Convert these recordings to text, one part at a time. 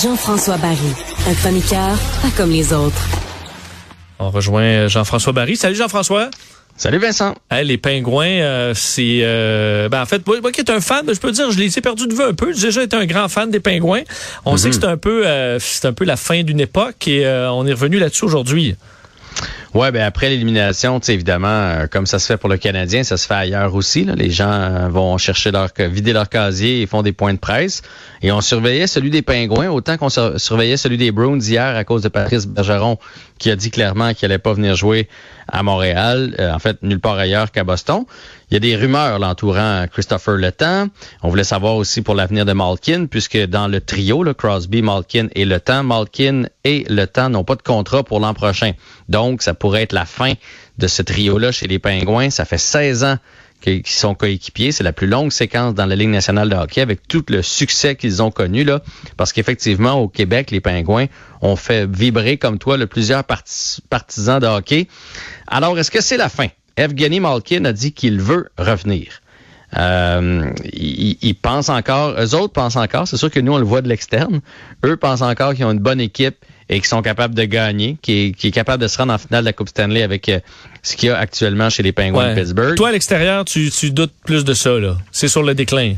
Jean-François Barry, un chroniqueur pas comme les autres. On rejoint Jean-François Barry. Salut Jean-François. Salut Vincent. Hey, les pingouins, euh, c'est... Euh, ben en fait, moi, moi, qui est un fan, je peux dire, je les ai perdus de vue un peu. J'ai déjà été un grand fan des pingouins. On sait que c'est un peu euh, c'est un peu la fin d'une époque et euh, on est revenu là-dessus aujourd'hui. Ouais, ben après l'élimination, évidemment, euh, comme ça se fait pour le Canadien, ça se fait ailleurs aussi. Les gens euh, vont chercher leur vider leur casier et font des points de presse. Et on surveillait celui des Pingouins autant qu'on sur- surveillait celui des Bruins hier à cause de Patrice Bergeron qui a dit clairement qu'il allait pas venir jouer à Montréal, euh, en fait nulle part ailleurs qu'à Boston. Il y a des rumeurs l'entourant Christopher Le Temps. On voulait savoir aussi pour l'avenir de Malkin, puisque dans le trio, là, Crosby, Malkin et Le Temps, Malkin et Le Temps n'ont pas de contrat pour l'an prochain. Donc, ça pourrait être la fin de ce trio-là chez les Pingouins. Ça fait 16 ans qu'ils sont coéquipiers. C'est la plus longue séquence dans la Ligue nationale de hockey avec tout le succès qu'ils ont connu là. Parce qu'effectivement, au Québec, les Pingouins ont fait vibrer comme toi le plusieurs parti- partisans de hockey. Alors, est-ce que c'est la fin? Evgeny Malkin a dit qu'il veut revenir. Euh, ils, ils pensent encore, eux autres pensent encore, c'est sûr que nous on le voit de l'externe, eux pensent encore qu'ils ont une bonne équipe et qu'ils sont capables de gagner, qui est, qui est capable de se rendre en finale de la Coupe Stanley avec euh, ce qu'il y a actuellement chez les Penguins Ouais. de Pittsburgh. Toi, à l'extérieur, tu, tu doutes plus de ça, là. C'est sur le déclin.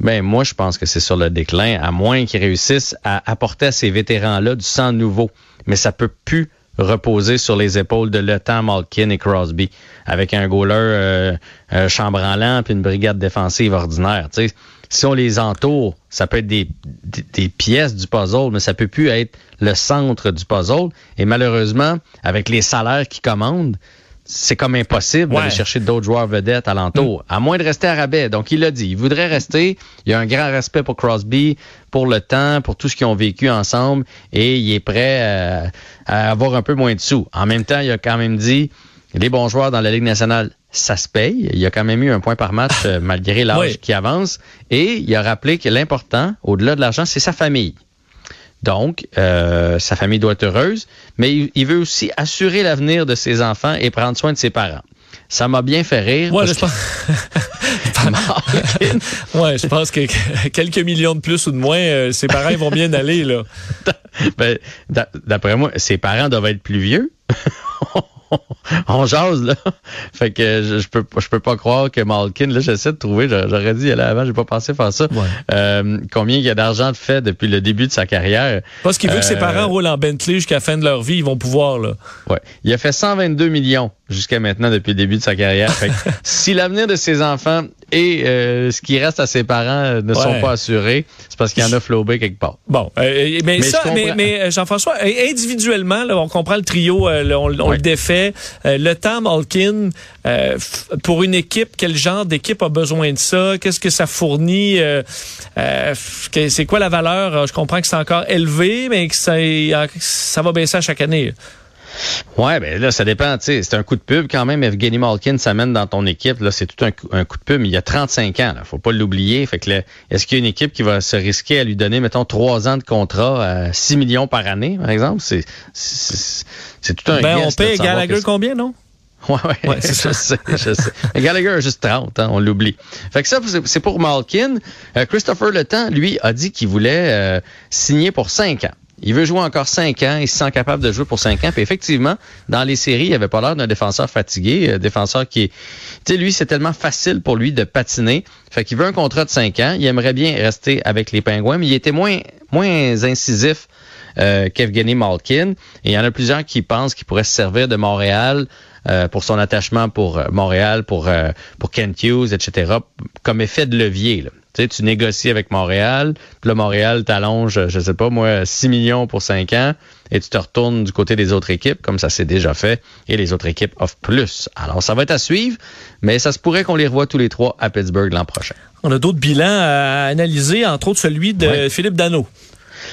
Ben moi, je pense que c'est sur le déclin, à moins qu'ils réussissent à apporter à ces vétérans-là du sang nouveau. Mais ça peut plus reposer sur les épaules de Le Temps, Malkin et Crosby, avec un goaler euh, euh, chambranlant puis une brigade défensive ordinaire. Si on les entoure, ça peut être des, des, des pièces du puzzle, mais ça peut plus être le centre du puzzle. Et malheureusement, avec les salaires qui commandent, c'est comme impossible Ouais. d'aller chercher d'autres joueurs vedettes alentour, à moins de rester à rabais. Donc, il l'a dit, il voudrait rester. Il y a un grand respect pour Crosby, pour le temps, pour tout ce qu'ils ont vécu ensemble, et il est prêt euh, à avoir un peu moins de sous. En même temps, il a quand même dit, les bons joueurs dans la Ligue nationale, ça se paye. Il y a quand même eu un point par match euh, malgré l'âge Oui. qui avance. Et il a rappelé que l'important, au-delà de l'argent, c'est sa famille. Donc, euh, sa famille doit être heureuse, mais il, il veut aussi assurer l'avenir de ses enfants et prendre soin de ses parents. Ça m'a bien fait rire. Ouais, parce je pense. ouais, je pense que que quelques millions de plus ou de moins, euh, ses parents vont bien aller, là. ben, d'a- d'après moi, ses parents doivent être plus vieux. On jase, là. Fait que je, je peux je peux pas croire que Malkin, là, j'essaie de trouver, j'a- j'aurais dit aller avant, j'ai pas pensé faire ça. Ouais. Euh, combien il y a d'argent de fait depuis le début de sa carrière? Parce qu'il veut que ses Euh, parents roulent en Bentley jusqu'à la fin de leur vie, ils vont pouvoir, là. Ouais. Il a fait 122 millions jusqu'à maintenant depuis le début de sa carrière. Fait que si l'avenir de ses enfants et euh, ce qui reste à ses parents euh, ne Ouais. sont pas assurés, c'est parce qu'il y en a flobé quelque part. Bon, euh, mais, Mais ça, je mais, mais, euh, Jean-François, euh, individuellement, là, on comprend le trio, euh, on, on Ouais. le défait. Euh, le temps, Malkin, euh, pour une équipe, quel genre d'équipe a besoin de ça? Qu'est-ce que ça fournit? Euh, euh, C'est quoi la valeur? Euh, Je comprends que c'est encore élevé, mais que ça, ça va baisser à chaque année. Ouais, ben là, ça dépend. C'est un coup de pub quand même. Evgeny Malkin s'amène dans ton équipe. Là, c'est tout un, coup- un coup de pub. Il y a 35 ans. Là, faut pas l'oublier. Fait que est-ce qu'il y a une équipe qui va se risquer à lui donner, mettons, trois ans de contrat à 6 millions par année, par exemple? C'est c'est c'est tout un Ben, on paye Gallagher combien, non? Ouais, ouais, Ouais, c'est je sais, je sais. Gallagher a juste 30, hein, on l'oublie. Fait que ça, c'est- c'est pour Malkin. Euh, Christopher Le Temps, lui, a dit qu'il voulait euh, signer pour 5 ans. Il veut jouer encore 5 ans, il se sent capable de jouer pour 5 ans. Puis effectivement, dans les séries, il avait pas l'air d'un défenseur fatigué, un défenseur qui. Tu sais, lui, c'est tellement facile pour lui de patiner. Fait qu'il veut un contrat de 5 ans. Il aimerait bien rester avec les Pingouins, mais il était moins, moins incisif euh, Kevgeny Malkin. Et il y en a plusieurs qui pensent qu'il pourrait se servir de Montréal euh, pour son attachement pour Montréal, pour, pour Kent Hughes, etc., comme effet de levier. Là. Tu, sais, tu négocies avec Montréal, puis là, Montréal t'allonge, je sais pas, moi, 6 millions pour 5 ans, et tu te retournes du côté des autres équipes, comme ça s'est déjà fait, et les autres équipes offrent plus. Alors, ça va être à suivre, mais ça se pourrait qu'on les revoie tous les trois à Pittsburgh l'an prochain. On a d'autres bilans à analyser, entre autres celui de Philippe Dano.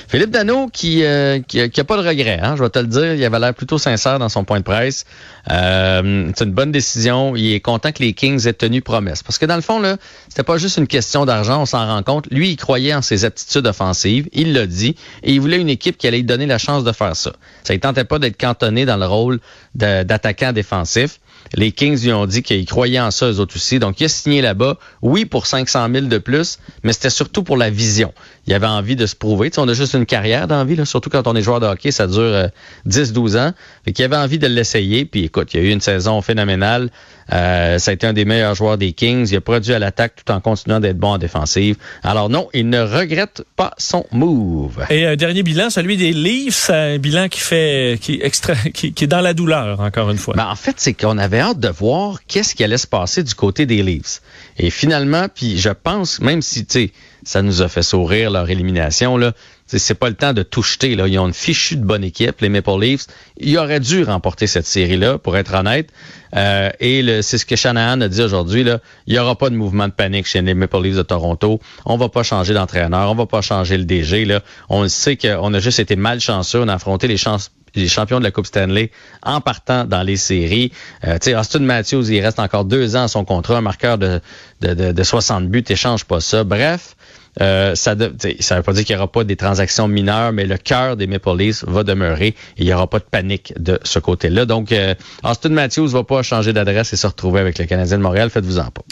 Philippe Dano qui, euh, qui, pas de regret, hein, je vais te le dire, il avait l'air plutôt sincère dans son point de presse. Euh, c'est une bonne décision. Il est content que les Kings aient tenu promesse. Parce que dans le fond, là, c'était pas juste une question d'argent, on s'en rend compte. Lui, il croyait en ses aptitudes offensives, il l'a dit, et il voulait une équipe qui allait lui donner la chance de faire ça. Ça ne tentait pas d'être cantonné dans le rôle d'attaquant défensif. Les Kings lui ont dit qu'ils croyaient en ça, eux autres aussi. Donc, il a signé là-bas, oui, pour 500 000 de plus, mais c'était surtout pour la vision. Il avait envie de se prouver. Tu sais, on a juste une carrière d'envie, surtout quand on est joueur de hockey, ça dure 10-12 euh, ans. Fait qu'il avait envie de l'essayer. Puis, écoute, il y a eu une saison phénoménale. Euh, ça a été un des meilleurs joueurs des Kings. Il a produit à l'attaque tout en continuant d'être bon en défensive. Alors non, il ne regrette pas son move. Et un dernier bilan, celui des Leafs, un bilan qui fait qui est extra, qui, est dans la douleur encore une fois. Ben, en fait, c'est qu'on avait hâte de voir qu'est-ce qui allait se passer du côté des Leafs. Et finalement, puis je pense, même si tu sais, ça nous a fait sourire leur élimination là, c'est pas le temps de tout jeter. Là. Ils ont une fichue de bonne équipe, les Maple Leafs. Ils auraient dû remporter cette série-là, pour être honnête. Euh, et c'est ce que Shanahan a dit aujourd'hui. Il n'y aura pas de mouvement de panique chez les Maple Leafs de Toronto. On va pas changer d'entraîneur. On va pas changer le DG. Là. On sait qu'on a juste été malchanceux. On a affronté les champions de la Coupe Stanley en partant dans les séries. Euh, Austin Matthews, il reste encore deux ans à son contrat, un marqueur de, de, de, de 60 buts, t'échanges pas ça. Bref, euh, ça ne veut pas dire qu'il n'y aura pas des transactions mineures, mais le cœur des Maple Leafs va demeurer et il n'y aura pas de panique de ce côté-là. Donc, euh, Austin Matthews va pas changer d'adresse et se retrouver avec le Canadien de Montréal. Faites-vous-en pas.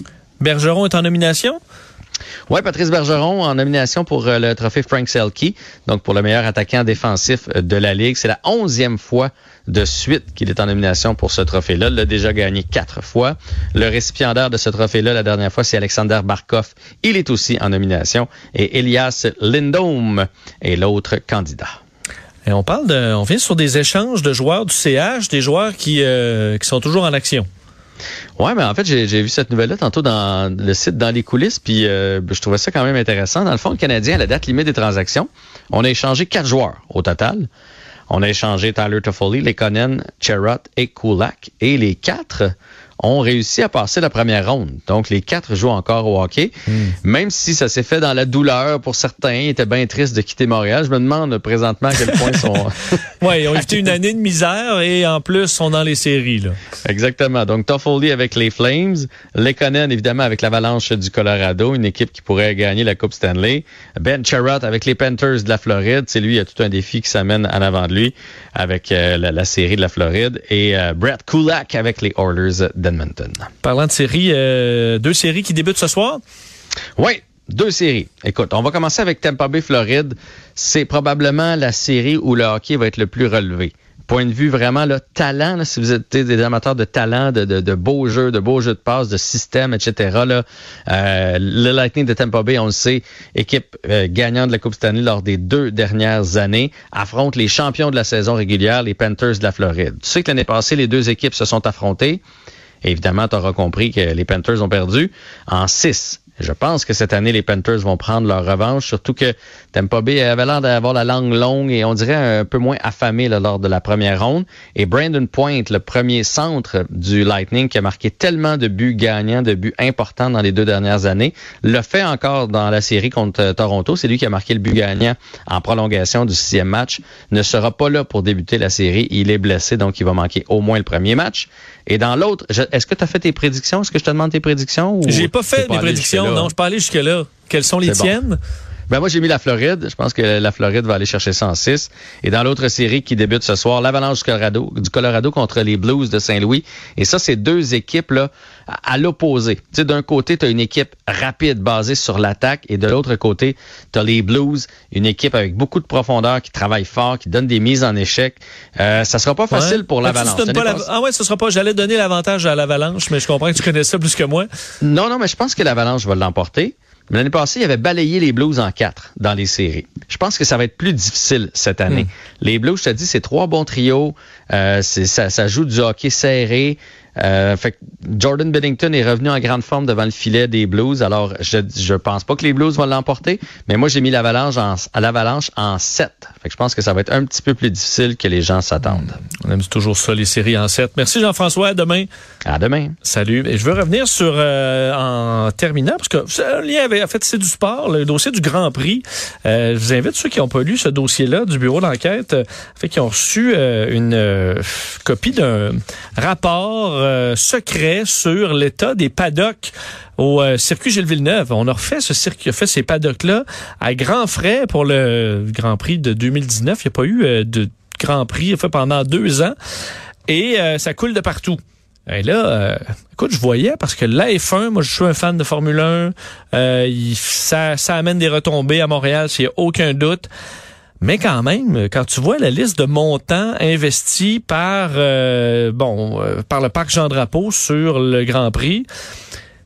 Bergeron est en nomination? Oui, Patrice Bergeron en nomination pour euh, le trophée Frank Selke, donc pour le meilleur attaquant défensif euh, de la Ligue. C'est la onzième fois de suite qu'il est en nomination pour ce trophée-là. Il l'a déjà gagné quatre fois. Le récipiendaire de ce trophée-là, la dernière fois, c'est Alexander Barkov. Il est aussi en nomination. Et Elias Lindholm est l'autre candidat. Et on parle de, on vient sur des échanges de joueurs du CH, des joueurs qui, euh, qui sont toujours en action. Ouais, mais en fait, j'ai vu cette nouvelle-là tantôt dans le site Dans les coulisses, puis euh, je trouvais ça quand même intéressant. Dans le fond, le Canadien, à la date limite des transactions, on a échangé quatre joueurs au total. On a échangé Tyler Toffoli, Lekonen, Cherrott et Kulak. Et les quatre ont réussi à passer la première ronde. Donc, les quatre jouent encore au hockey. Hmm. Même si ça s'est fait dans la douleur pour certains, ils étaient bien tristes de quitter Montréal. Je me demande présentement à quel point ils sont... oui, ils ont évité une année de misère et en plus, sont dans les séries. Là. Exactement. Donc, Toffoli avec les Flames, Lekonen, évidemment, avec l'Avalanche du Colorado, une équipe qui pourrait gagner la Coupe Stanley. Ben Charrot avec les Panthers de la Floride. C'est lui, il y a tout un défi qui s'amène en avant de lui avec euh, la, série de la Floride. Et euh, Brett Kulak avec les Oilers de Parlant de séries, euh, deux séries qui débutent ce soir? Oui, deux séries. Écoute, on va commencer avec Tampa Bay, Floride. C'est probablement la série où le hockey va être le plus relevé point de vue vraiment le talent, si vous êtes des amateurs de talent, de, de, beaux jeux, de beaux jeux de passe, de système, etc. Là, euh, le Lightning de Tampa Bay, on le sait, équipe euh, gagnante de la Coupe Stanley lors des deux dernières années, affronte les champions de la saison régulière, les Panthers de la Floride. Tu sais que l'année passée, les deux équipes se sont affrontées évidemment, tu auras compris que les Panthers ont perdu en 6 je pense que cette année, les Panthers vont prendre leur revanche, surtout que Tampa Bay avait l'air d'avoir la langue longue et on dirait un peu moins affamé lors de la première ronde. Et Brandon Point, le premier centre du Lightning qui a marqué tellement de buts gagnants, de buts importants dans les deux dernières années, le fait encore dans la série contre euh, Toronto. C'est lui qui a marqué le but gagnant en prolongation du sixième match. Ne sera pas là pour débuter la série. Il est blessé, donc il va manquer au moins le premier match. Et dans l'autre, est-ce que tu as fait tes prédictions? Est-ce que je te demande tes prédictions? J'ai pas fait mes prédictions, non. Je parlais jusque-là. Quelles sont les tiennes? Ben moi, j'ai mis la Floride. Je pense que la Floride va aller chercher 106. Et dans l'autre série qui débute ce soir, l'Avalanche du Colorado, du Colorado contre les Blues de Saint-Louis. Et ça, c'est deux équipes là à, l'opposé. Tu sais, d'un côté, tu as une équipe rapide basée sur l'attaque et de l'autre côté, tu as les Blues, une équipe avec beaucoup de profondeur qui travaille fort, qui donne des mises en échec. Euh, ça sera pas facile pour l'Avalanche. Ah ouais, ce sera pas. J'allais donner l'avantage à l'Avalanche, mais je comprends que tu connais ça plus que moi. Non, non, mais je pense que l'Avalanche va l'emporter. L'année passée, il avait balayé les Blues en quatre dans les séries. Je pense que ça va être plus difficile cette année. Hmm. Les Blues, je te dis, c'est trois bons trios. Euh, ça, ça joue du hockey serré. Euh, fait Jordan Bennington est revenu en grande forme devant le filet des Blues. Alors, je je pense pas que les Blues vont l'emporter, mais moi j'ai mis l'Avalanche en, à l'Avalanche en 7. Fait que je pense que ça va être un petit peu plus difficile que les gens s'attendent. On aime toujours ça les séries en 7. Merci Jean-François, à demain. À demain. Salut. Et je veux revenir sur euh, en terminant parce que c'est un lien avec en fait c'est du sport, le dossier du Grand Prix. Euh, je vous invite ceux qui n'ont pas lu ce dossier-là du bureau d'enquête, euh, fait qui ont reçu une copie d'un rapport euh, secret sur l'état des paddocks au euh, circuit Gilles Villeneuve. On a refait ce circuit, fait ces paddocks-là à grands frais pour le Grand Prix de 2019. Il n'y a pas eu euh, de Grand Prix fait pendant deux ans et ça coule de partout. Et là, écoute, je voyais parce que la F1, moi je suis un fan de Formule 1, ça, ça amène des retombées à Montréal, s'il n'y a aucun doute. Mais quand même, quand tu vois la liste de montants investis par euh, bon euh, par le parc Jean Drapeau sur le Grand Prix,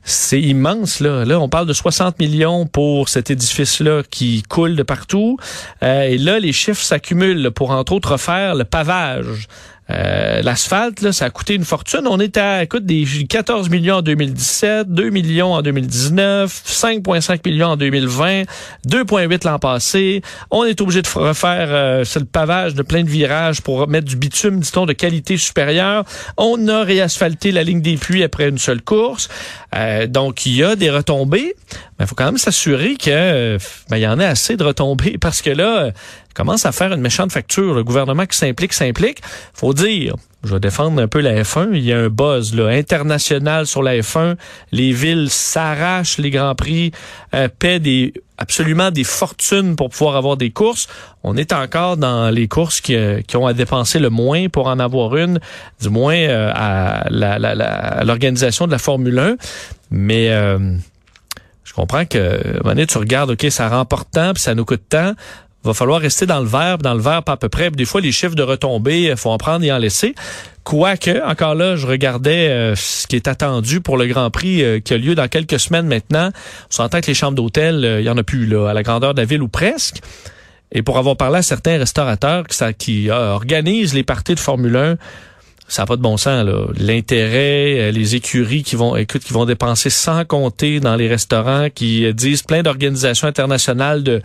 c'est immense là. Là, on parle de 60 millions pour cet édifice-là qui coule de partout. Euh, et là, les chiffres s'accumulent pour entre autres refaire le pavage euh, l'asphalte, ça a coûté une fortune. On est à écoute, des 14 millions en 2017, 2 millions en 2019, 5,5 millions en 2020, 2,8 l'an passé. On est obligé de refaire euh, le pavage de plein de virages pour mettre du bitume, dit-on, de qualité supérieure. On a réasphalté la ligne des puits après une seule course. Euh, donc, il y a des retombées, il faut quand même s'assurer que ben, il y en a assez de retombées parce que là, commence à faire une méchante facture. Le gouvernement qui s'implique, s'implique. Faut dire, je vais défendre un peu la F1. Il y a un buzz là, international sur la F1. Les villes s'arrachent les grands prix, euh, paient des absolument des fortunes pour pouvoir avoir des courses. On est encore dans les courses qui, euh, qui ont à dépenser le moins pour en avoir une, du moins euh, à l'organisation de la Formule 1. Mais euh, je comprends que, à tu regardes, OK, ça remporte tant, puis ça nous coûte tant va falloir rester dans le verbe, dans le verbe à peu près. Des fois, les chiffres de retombées, il faut en prendre et en laisser. Quoique, encore là, je regardais euh, ce qui est attendu pour le Grand Prix euh, qui a lieu dans quelques semaines maintenant. On s'entend que les chambres d'hôtel, euh, il y en a plus là, à la grandeur de la ville ou presque. Et pour avoir parlé à certains restaurateurs qui, ça, qui organisent les parties de Formule 1, ça n'a pas de bon sens là. L'intérêt, les écuries qui vont, écoute, qui vont dépenser sans compter dans les restaurants, qui disent plein d'organisations internationales de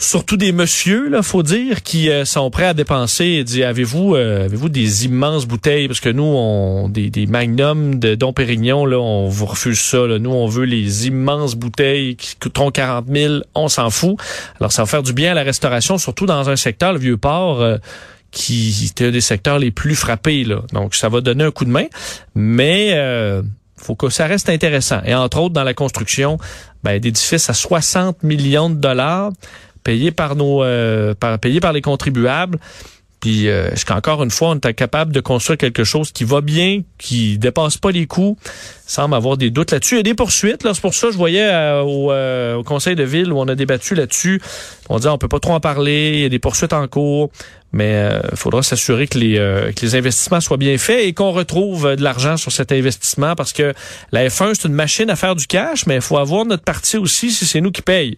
surtout des messieurs, là, faut dire, qui euh, sont prêts à dépenser. Dit, avez-vous, euh, avez-vous des immenses bouteilles? Parce que nous, on des, des magnums de Dom Pérignon, là, on vous refuse ça. Là. Nous, on veut les immenses bouteilles qui coûteront 40 000. On s'en fout. Alors, ça va faire du bien à la restauration, surtout dans un secteur, le vieux port. Euh, qui était un des secteurs les plus frappés. Là. Donc, ça va donner un coup de main. Mais faut que ça reste intéressant. Et entre autres, dans la construction, ben, d'édifices à 60 millions de dollars payé par nos euh, par, payé par les contribuables. Puis euh, est-ce qu'encore une fois, on est capable de construire quelque chose qui va bien, qui dépasse pas les coûts? semble avoir des doutes là-dessus. Il y a des poursuites. Là, c'est pour ça je voyais euh, au, euh, au, conseil de ville où on a débattu là-dessus. On dit on peut pas trop en parler. Il y a des poursuites en cours, mais il faudra s'assurer que les que les investissements soient bien faits et qu'on retrouve de l'argent sur cet investissement parce que la F1 c'est une machine à faire du cash, mais il faut avoir notre partie aussi si c'est nous qui payons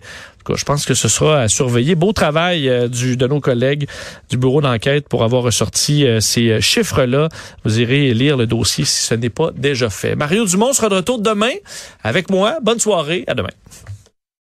je pense que ce sera à surveiller. Beau travail euh, du, de nos collègues du bureau d'enquête pour avoir ressorti euh, ces euh, chiffres-là. Vous irez lire le dossier si ce n'est pas déjà fait. Mario Dumont sera de retour demain avec moi. Bonne soirée. À demain.